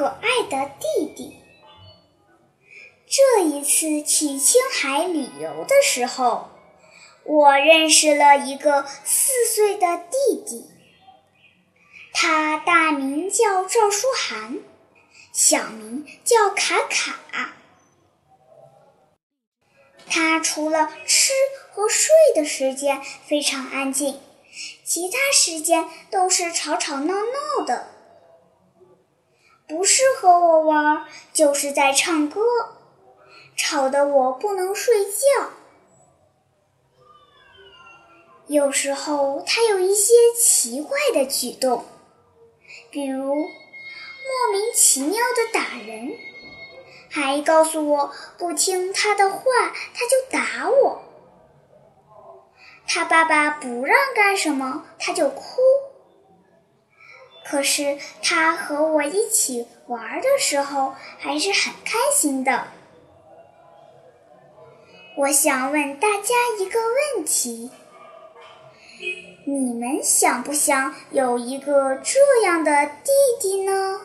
可爱的弟弟。这一次去青海旅游的时候，我认识了一个四岁的弟弟，他大名叫赵书涵，小名叫卡卡。他除了吃和睡的时间非常安静，其他时间都是吵吵闹闹的，不是和我玩，就是在唱歌，吵得我不能睡觉。有时候他有一些奇怪的举动，比如莫名其妙的打人。还告诉我不听他的话，他就打我。他爸爸不让干什么，他就哭。可是他和我一起玩的时候还是很开心的。我想问大家一个问题：你们想不想有一个这样的弟弟呢？